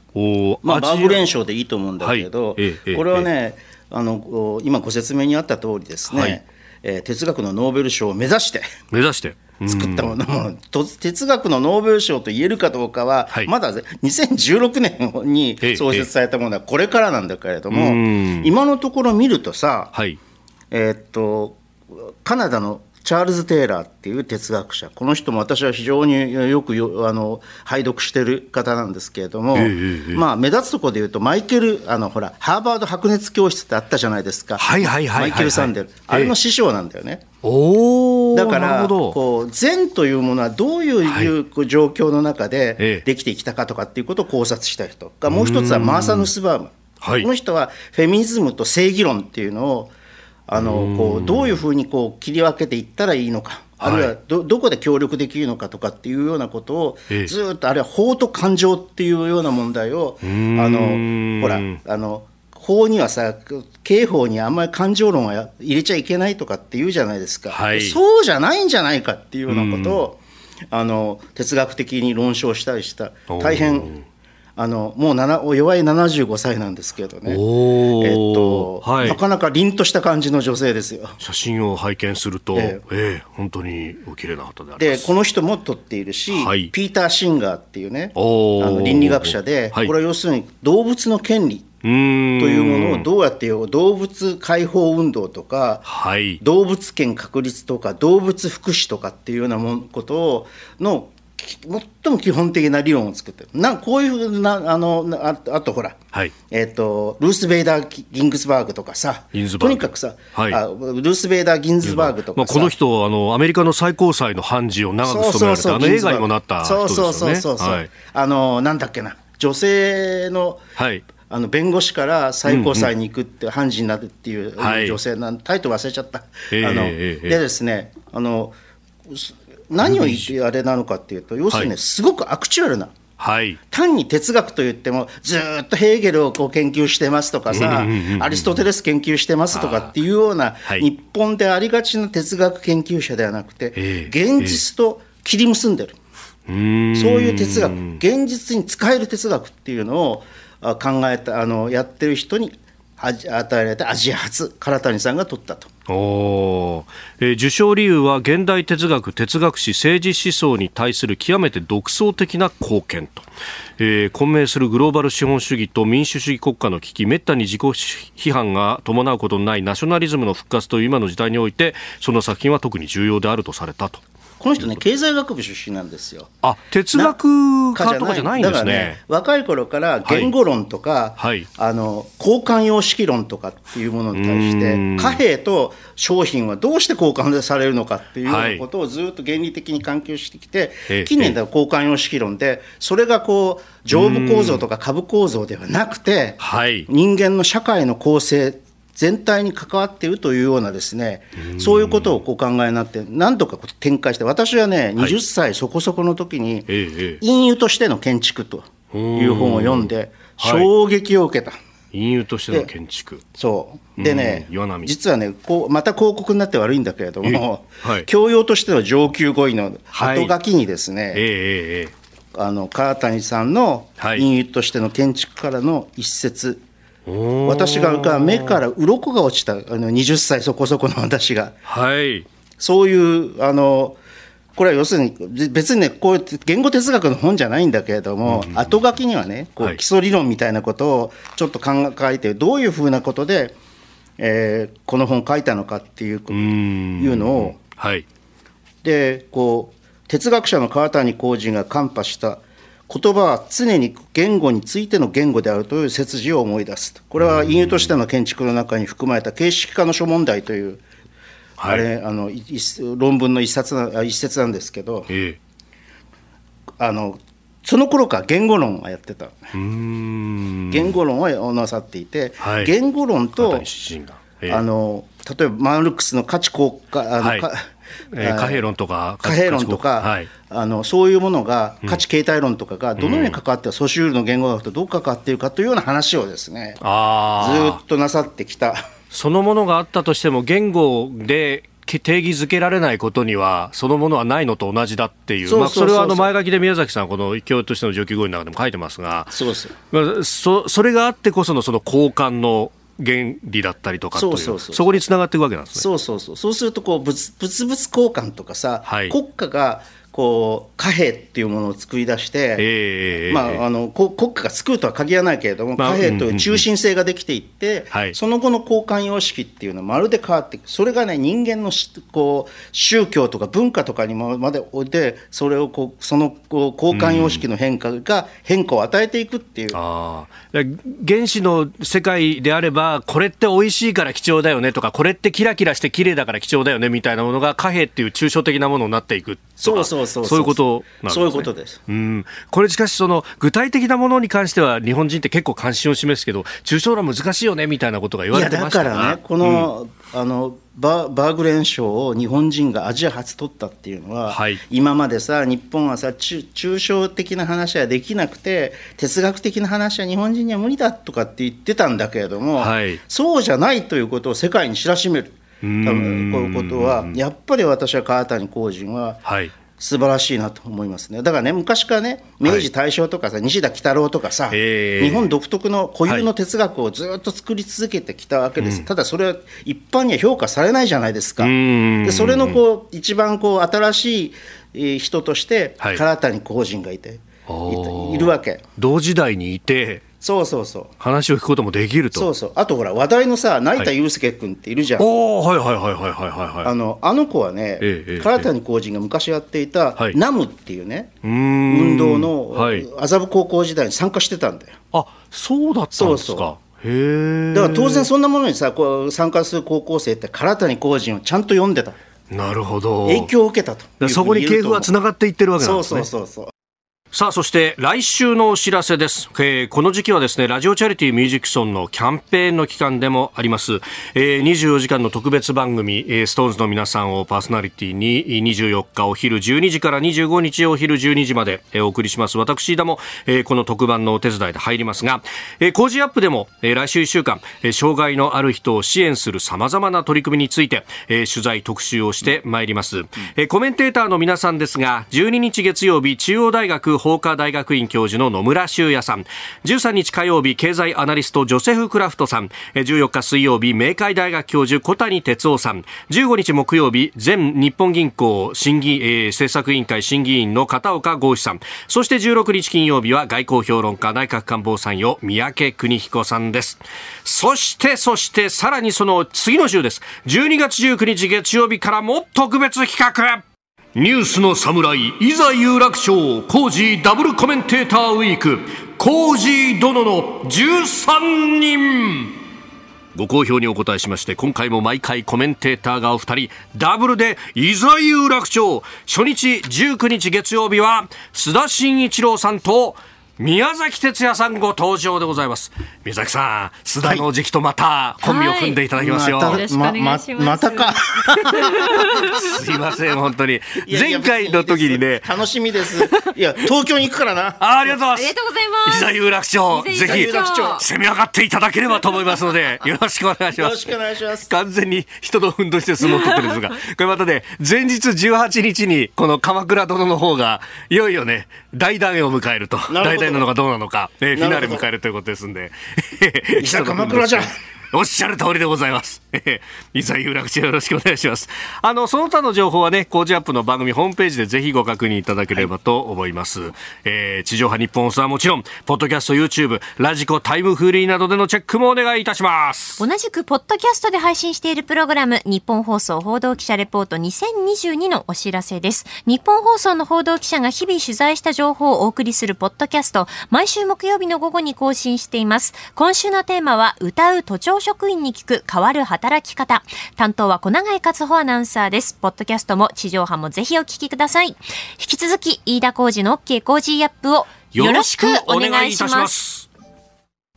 まあ、バーグル園賞でいいと思うんだけど、はいえー、これはね、えーあの今ご説明にあった通りですね、はい、えー、哲学のノーベル賞を目指して目指して。作ったものも哲学のノーベル賞と言えるかどうかは、はい、まだ2016年に創設されたものはこれからなんだけれども今のところ見るとさ、はい、えー、っとカナダのチャールズ・テイラーっていう哲学者。この人も私は非常によくよあの拝読してる方なんですけれども、えー、まあ、目立つところで言うとマイケルあのほらハーバード白熱教室ってあったじゃないですか、はいはいはい、マイケル・サンデル、あれの師匠なんだよね。えー、だからこう善というものはどういう状況の中でできてきたかとかっていうことを考察した人がもう一つはマーサ・ヌスバーム、はい、この人はフェミニズムと正義論っていうのをあのこうどういうふうにこう切り分けていったらいいのか。あるいはどどこで協力できるのかとかっていうようなことをずっとあるいは法と感情っていうような問題をあのほらあの法にはさ刑法にあんまり感情論は入れちゃいけないとかっていうじゃないですか、はい、そうじゃないんじゃないかっていうようなことをあの哲学的に論証したりした。大変あのもう弱い75歳なんですけどね、えっと、はい、なかなか凛とした感じの女性ですよ。写真を拝見すると、えー、えー、本当にお綺麗な方でありでこの人も撮っているし、はい、ピーター・シンガーっていうねあの倫理学者で、はい、これは要するに動物の権利というものをどうやって動物解放運動とか、はい、動物権確立とか動物福祉とかっていうようなもことの最も基本的な理論を作ってる。なこういうふうなあのああとほら、はい。えーと、ルース・ベイダー・ギングスバーグとかさとにかくさ、はい、あルース・ベイダー・ギンズバーグとかまあ、この人あのアメリカの最高裁の判事を長く務められてあの映画にもなった人ですよね。そうそうそうそう、はい、あのなんだっけな女性の、はいあの弁護士から最高裁に行くって、判事になるっていう女性なん、タイトル忘れちゃった。あのでですねあの何を言ってあれなのかっていうと、要するに、ね、すごくアクチュアルな。はい、単に哲学といってもずっとヘーゲルをこう研究してますとかさ、アリストテレス研究してますとかっていうような、日本でありがちな哲学研究者ではなくて、現実と切り結んでる、そういう哲学現実に使える哲学っていうのを考えたあのやってる人に与えられたアジア初唐谷さんが取ったと。おえー、受賞理由は現代哲学、哲学史、政治思想に対する極めて独創的な貢献と、えー、混迷するグローバル資本主義と民主主義国家の危機、めったに自己批判が伴うことのないナショナリズムの復活という今の時代において、その作品は特に重要であるとされたと。この人ね経済学部出身なんですよ。あ哲学科とかじゃない。んですね。ね若い頃から言語論とか、はい、あの交換様式論とかっていうものに対して貨幣と商品はどうして交換されるのかっていうようなことをずっと原理的に研究してきて、はい、近年では交換様式論でそれがこう上部構造とか株構造ではなくて、はい、人間の社会の構成全体に関わっているというようなですね、そういうことをお考えになって、なんとか展開して、私はね、20歳そこそこの時に、隠喩としての建築という本を読んで、衝撃を受けた。隠喩としての建築。そう。でね、実はねこうまた広告になって悪いんだけれども、はい、教養としての上級語彙の後書きにですね、はいえー、あの川谷さんの隠喩としての建築からの一節、私が目から鱗が落ちたあの20歳そこそこの私が、はい、そういうあのこれは要するに別にねこういう言語哲学の本じゃないんだけれども、うん、後書きにはねこう基礎理論みたいなことをちょっと考えてどういうふうなことで、えー、この本書いたのかっていういうのを、はい、でこう哲学者の川谷浩二が看破した言葉は常に言語についての言語であるという説示を思い出すこれは隠喩としての建築の中に含まれた形式化の諸問題という、はい、あれあの論文の一冊な一節なんですけど、ええ、あのその頃から言語論をやってた。言語論をなさっていて、はい、言語論と、え、あの例えばマルクスの価値効果あの、はい。えー、貨幣論とか貨幣論とか、はい、あのそういうものが価値形態論とかがどのように関わって、うん、ソシュールの言語学とどう関わっているかというような話をですねずっとなさってきた。そのものがあったとしても言語で定義づけられないことには、そのものはないのと同じだっていう、まあ、それはあの前書きで宮崎さん、この教としての上級語彙の中でも書いてますが、そうまあ、そそれがあってこそのその交換の原理だったりとかそこにつながっていくわけなんですね。そうそうそう。そうするとこう物物々交換とかさ、はい、国家がこう貨幣っていうものを作り出して、えー、まあ、あの国家が作るとは限らないけれども、貨幣という中心性ができていって、その後の交換様式っていうのはまるで変わっていく、それがね、人間のこう宗教とか文化とかにまでおいて、それをこうそのこう交換様式の変化が変化を与えていくっていう。あ原子の世界であれば、これって美味しいから貴重だよねとか、これってキラキラして綺麗だから貴重だよねみたいなものが貨幣っていう抽象的なものになっていくそうそうそうそういうことなんです、ね、そういうことです。うん。これしかしその具体的なものに関しては日本人って結構関心を示すけど、抽象論難しいよねみたいなことが言われてましただからね、この、うん、あのババーグレン賞を日本人がアジア初取ったっていうのは、はい、今までさ日本はさ抽象的な話はできなくて哲学的な話は日本人には無理だとかって言ってたんだけれども、はい、そうじゃないということを世界に知らしめる。多分こういうことは。やっぱり私は川谷浩人は、はい素晴らしいなと思いますね。だからね、昔からね、明治、大正とかさ、はい、西田喜太郎とかさ、日本独特の固有の哲学をずっと作り続けてきたわけです。はい、ただ、それは一般には評価されないじゃないですか。でそれのこう一番こう新しい人として、唐谷浩人がいて、はい、いるわけ。同時代にいて、そうそうそう。話を聞くこともできると。そうそう。あとほら話題のさ成田悠輔君っているじゃん、はい、おはいはいはいはいはいはい。あのあの子はね、ええ、唐谷浩人が昔やっていた、はい、ナムっていうね運動の麻布高校時代に参加してたんだよ。あそうだったんですか。そうそう。へだから当然そんなものにさこう参加する高校生って唐谷浩人をちゃんと読んでた。なるほど。影響を受けたとそこに系譜がつながっていってるわけなんですね。そうそうそうそうさあ、そして来週のお知らせです。えー、この時期はですね、ラジオチャリティーミュージックソンのキャンペーンの期間でもあります。えー、24時間の特別番組、えー、 SixTONES の皆さんをパーソナリティに24日お昼12時から25日お昼12時まで、えー、お送りします。私ども、えー、この特番のお手伝いで入りますが、えー、 Cozy Up でも、えー、来週1週間、えー、障害のある人を支援する様々な取り組みについて、えー、取材特集をしてまいります。えー、コメンテーターの皆さんですが、12日月曜日、中央大学法科大学院教授の野村修也さん。13日火曜日経済アナリストジョセフ・クラフトさん。14日水曜日明海大学教授小谷哲夫さん。15日木曜日前日本銀行審議、えー、政策委員会審議員の片岡剛志さん。そして16日金曜日は外交評論家内閣官房参与三宅邦彦さんです。そしてそしてさらにその次の週です。12月19日月曜日からも特別企画。ニュースの侍いざ有楽町コージーダブルコメンテーターウィークコージー殿の13人。ご好評にお答えしまして今回も毎回コメンテーターがお二人ダブルでいざ有楽町。初日19日月曜日は須田慎一郎さんと宮崎哲也さんご登場でございます。宮崎さん須田の時期とまたコンビを組んでいただきますよ、はい、まままたか。<laughs> すいません本当に。前回の時にね。楽しみです。いや東京に行くからな。あありがとうございます。ありがとうございます。伊沢有楽町ぜひ。攻め上がっていただければと思いますのでよろしくお願いします。よろしくお願いします。完全に人のふんどして相撲を取ってるんですが <laughs> これまたね前日18日にこの鎌倉殿の方がいよいよね大団円を迎えると。大団円なのかどうなのか、えー、フィナーレ迎えるということですんで。<laughs> 伊沢鎌倉じゃ。んおっしゃる通りでございます。<laughs> いざ有楽町よろしくお願いします。あの、その他の情報はね、工事アップの番組ホームページでぜひご確認いただければと思います。はい、えー、地上波日本放送はもちろん、ポッドキャスト、YouTube、ラジコ、タイムフリーなどでのチェックもお願いいたします。同じく、ポッドキャストで配信しているプログラム、日本放送報道記者レポート2022のお知らせです。日本放送の報道記者が日々取材した情報をお送りするポッドキャスト、毎週木曜日の午後に更新しています。今週のテーマは、歌う都庁職員に聞く変わる働き方。担当は小永井勝穂アナウンサーです。ポッドキャストも地上波もぜひお聞きください。引き続き、飯田浩二の OK 工事アップをよろしくお願いします。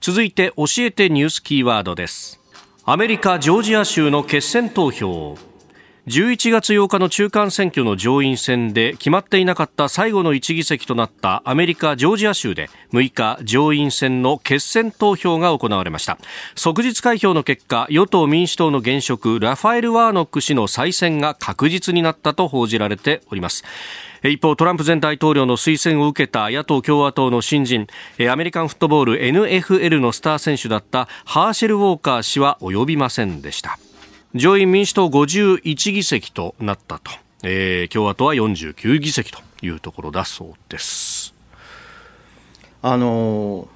続いて教えてニュースキーワードです。アメリカ・ジョージア州の決選投票。11月8日の中間選挙の上院選で決まっていなかった最後の1議席となったアメリカ・ジョージア州で6日上院選の決選投票が行われました。即日開票の結果与党民主党の現職ラファエル・ワーノック氏の再選が確実になったと報じられております。一方トランプ前大統領の推薦を受けた野党共和党の新人アメリカンフットボール NFL のスター選手だったハーシェル・ウォーカー氏は及びませんでした。上院民主党51議席となったと、えー、共和党は49議席というところだそうです。あのー、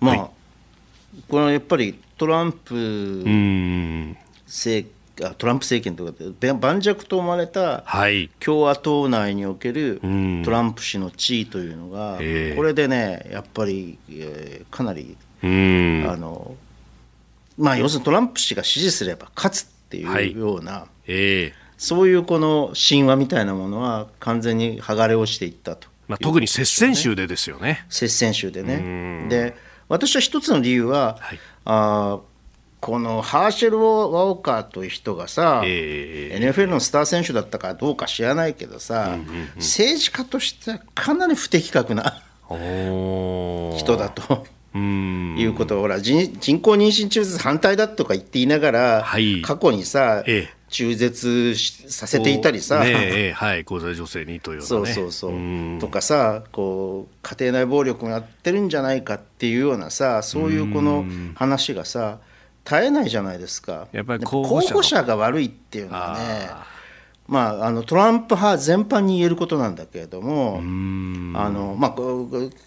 まあ、はい、これはやっぱりトランプ政トランプ政権とかで盤石と思われた共和党内におけるトランプ氏の地位というのが、これでねやっぱり、えー、かなりあのまあ要するにトランプ氏が支持すれば勝つっていうような、はいえ。ー、そういうこの神話みたいなものは完全に剥がれ落ちていったと、ね、まあ、特に接戦州でですよね。接戦州でね。で私は一つの理由は、はい、あこのハーシェル・ウォーカーという人がさ、えー、NFL のスター選手だったかどうか知らないけどさ、うんうんうん、政治家としてはかなり不適格な人だということ。ほら人人工妊娠中絶反対だとか言っていながら、はい、過去にさ、ええ、中絶させていたりさ、ねはい、高齢女性にという、ね、そうそうそう。とかさこう家庭内暴力をやってるんじゃないかっていうようなさそういうこの話がさ絶えないじゃないですか。やっぱり候補者が悪いっていうのはねまあ、あのトランプ派全般に言えることなんだけれどもあの、まあ、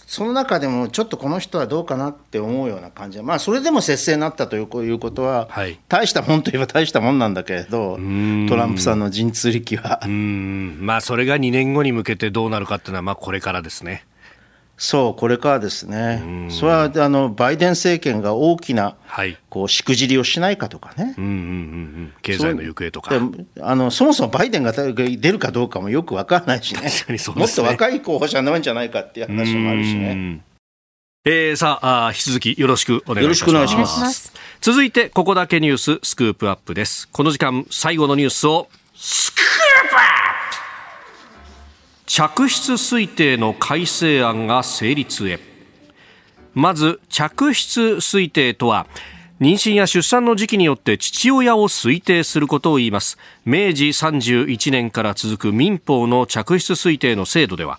その中でもちょっとこの人はどうかなって思うような感じ。で、まあ、それでも接戦になったといういうことは、はい、大したもんといえば大したもんなんだけれどトランプさんの陣痛力は。まあ、それが2年後に向けてどうなるかっていうのは、まあ、これからですね。そう、これからですね、それはあのバイデン政権が大きな、はい、こうしくじりをしないかとかね、うんうんうんうん、経済の行方とか。あの、そもそもバイデンが出るかどうかもよく分からないしね、ね。もっと若い候補者になるんじゃないかっていう話もあるしね。えー、さああ、引き続きよろしくお願いします。続いて、ここだけニューススクープアップです。この時間、最後のニュースをスクープアップ嫡出推定の改正案が成立へ。まず着室推定とは妊娠や出産の時期によって父親を推定することを言います。明治31年から続く民法の着室推定の制度では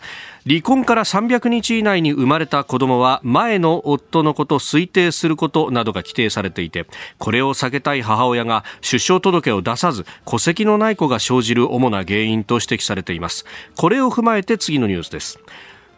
離婚から300日以内に生まれた子供は前の夫のこと推定することなどが規定されていてこれを避けたい母親が出生届を出さず戸籍のない子が生じる主な原因と指摘されています。これを踏まえて次のニュースです。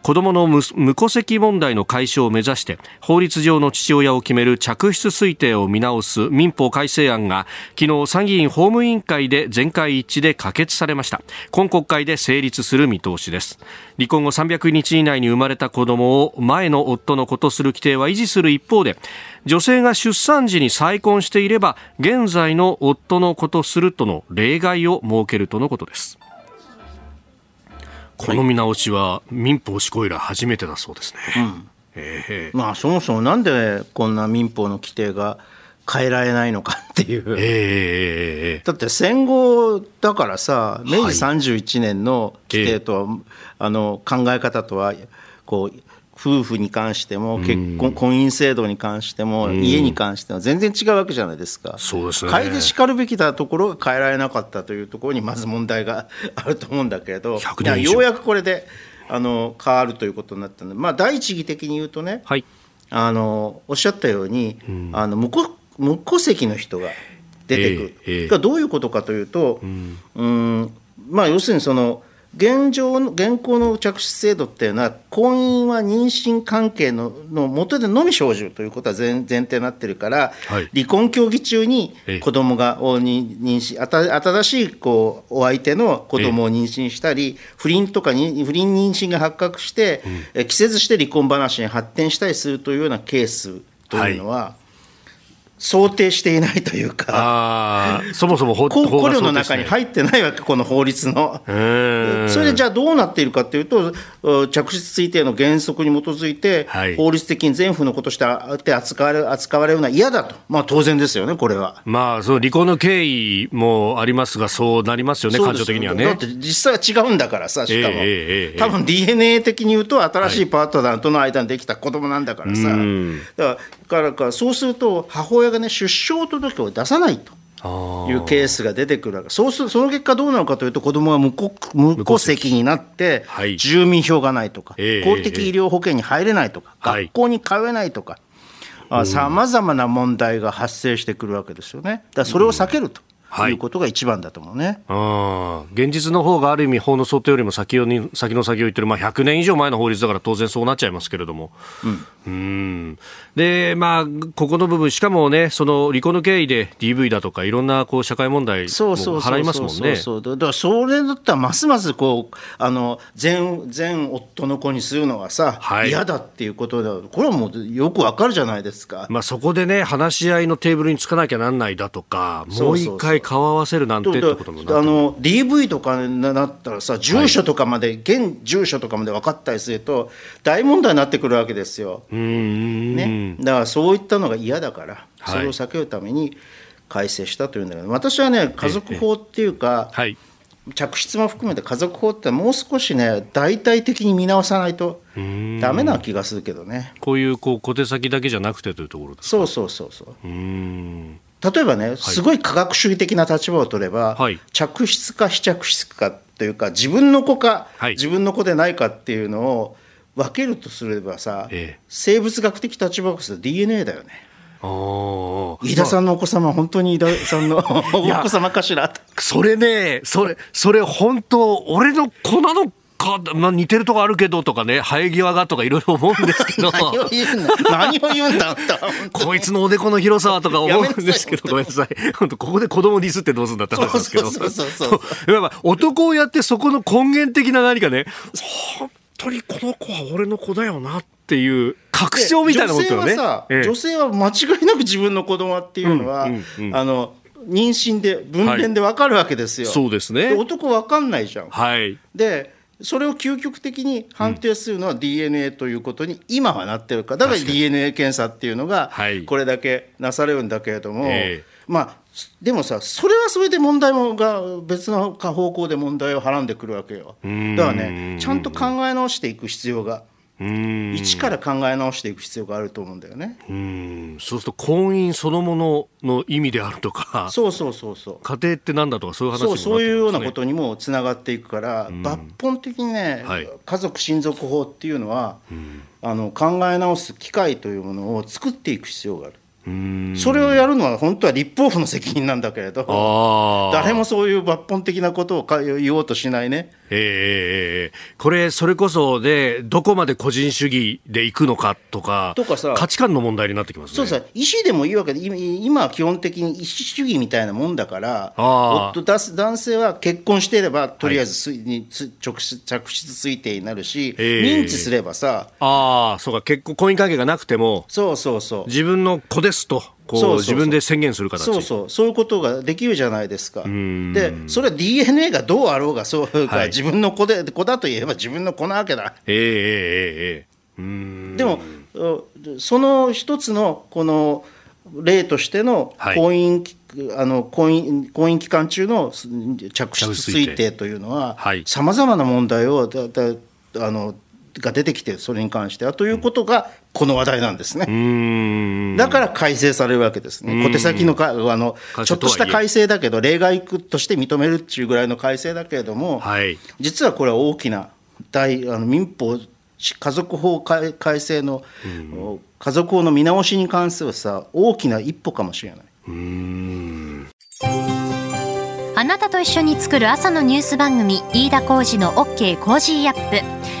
子供の無戸籍問題の解消を目指して法律上の父親を決める嫡出推定を見直す民法改正案が昨日参議院法務委員会で全会一致で可決されました。今国会で成立する見通しです。離婚後300日以内に生まれた子供を前の夫の子とする規定は維持する一方で女性が出産時に再婚していれば現在の夫の子とするとの例外を設けるとのことです。この見直しは民法施行以来初めてだそうですね、うん。えー、まあそもそもなんでこんな民法の規定が変えられないのかっていう、えー、だって戦後だからさ明治31年の規定とは、はい、あの考え方とはこう夫婦に関しても結婚、婚姻制度に関しても、家に関しても全然違うわけじゃないですか、そうですね、変えてしかるべきだところが変えられなかったというところにまず問題があると思うんだけれど、ようやくこれであの変わるということになったので、まあ、第一義的に言うとね、はい、あのおっしゃったように、うん、あの無戸無戸籍の人が出てくる、えーえー、どういうことかというと、うん、うんまあ、要するにその、現状の現行の着手制度っていうのは婚姻は妊娠関係のの元でのみ生じるということは前前提になってるから、はい、離婚協議中に子供が妊娠新しいこうお相手の子供を妊娠したり不倫とかに不倫妊娠が発覚して、うん、着せずして離婚話に発展したりするというようなケースというのは、はい想定していないというか、そもそも考慮の中に入ってないわけ、この法律の。それでじゃあどうなっているかというと、着実推定の原則に基づいて、法律的に全府のこととして扱われ扱われるのは嫌だと、まあ、当然ですよね、これは。まあ、その離婚の経緯もありますが、そうなりますよね、感情的にはね。だって実際は違うんだからさ、しかも、えーえー、多分 DNA 的に言うと、新しいパートナーとの間にできた子供なんだからさ、はい、だからからそうすると、母親がね、出生届を出さないと。いうケースが出てくるそうするその結果どうなのかというと子どもは無戸無戸籍になって住民票がないとか、公的医療保険に入れないとか、学校に通えないとかさまざまな問題が発生してくるわけですよね。だからそれを避けると。い。うことが一番だと思うね、はい、現実の方がある意味、法の想定よりも先に先の先を言ってる、まあ、100年以上前の法律だから当然そうなっちゃいますけれども、うん、うん。でまあ、ここの部分、しかもね、その離婚の経緯で DV だとか、いろんなこう社会問題も払いますもんね。そうだからそれだったら、ますますこうあの前前夫の子にするのはさ、はい、嫌だっていうことだ、これはもうよくわかるじゃないですか。まあ、そこでね、話し合いのテーブルにつかなきゃなんないだとか、もう一回顔合わせるなんてってこともあの DV とかになったらさ、住所とかまで、はい、現住所とかまで分かったりすると、大問題になってくるわけですよ。ね、だからそういったのが嫌だから、それを避けるために改正したというんだけど、私はね、家族法っていうか、はい、着室も含めて家族法ってもう少しね大体的に見直さないとだめな気がするけどね。こういうこう小手先だけじゃなくてというところですか？そうそうそうそう。うん例えばね、すごい科学主義的な立場を取れば、はい、着室か非着室かというか、自分の子か、はい、自分の子でないかっていうのを分けるとすればさ、ええ、生物学的立場からす DNA だよね。飯田さんのお子様、本当に飯田さんのお子様かしら？それね、それ、それ本当、俺の子なのか、まあ、似てるとこあるけどとかね、生え際がとかいろいろ思うんですけど。<laughs> 何を言うんだ何を言うんだこいつのおでこの広さはとか思うんですけど、ごめんなさい。本当ここで子供ディスってどうするんだって話ですけど。そうそうそうそう。男をやってそこの根源的な何かね、本当にこの子は俺の子だよなっていう確証みたいなことよね。女性はさ、ええ、女性は間違いなく自分の子供っていうのは、うんうんうん、あの、妊娠で分娩で分かるわけですよ、はい、そうですね。男分かんないじゃん、はい、でそれを究極的に判定するのは DNA ということに今はなってるか。だから DNA 検査っていうのがこれだけなされるんだけれども、まあでもさそれはそれで問題もが別の方向で問題をはらんでくるわけよ。だからねちゃんと考え直していく必要が一から考え直していく必要があると思うんだよね。うん。そうすると婚姻そのものの意味であるとかそうそうそうそう。家庭ってなんだとかそういう話そうそういうようなことにもつながっていくから抜本的にね、はい、家族親族法っていうのはあの考え直す機会というものを作っていく必要がある。それをやるのは本当は立法府の責任なんだけれど誰もそういう抜本的なことを言おうとしないねええー、これ、それこそで、どこまで個人主義でいくのかとか、とかさ価値観の問題になってきますね。そうさ、意思でもいいわけで、今は基本的に意思主義みたいなもんだから、夫男性は結婚していれば、とりあえず、はい、直着室推定になるし、えー、認知すればさ、ああ、そうか、結婚、婚姻関係がなくても、そうそうそう。自分の子ですと。こう自分で宣言する形。そうそう。そういうことができるじゃないですか。でそれは DNA がどうあろうがそうか、はい、自分の子で子だといえば自分の子なわけだ。ええええええでもその一つのこの例としての婚姻、はい、あの婚姻婚姻期間中の着室推定というのはさまざまな問題をだだあのが出てきてそれに関してはということがこの話題なんですね。だから改正されるわけですね。小手先のかあのちょっとした改正だけど例外として認めるっていうぐらいの改正だけれども、はい、実はこれは大きな大あの民法家族法改正の家族法の見直しに関するさ大きな一歩かもしれない。あなたと一緒に作る朝のニュース番組飯田浩司の OK コージーアップ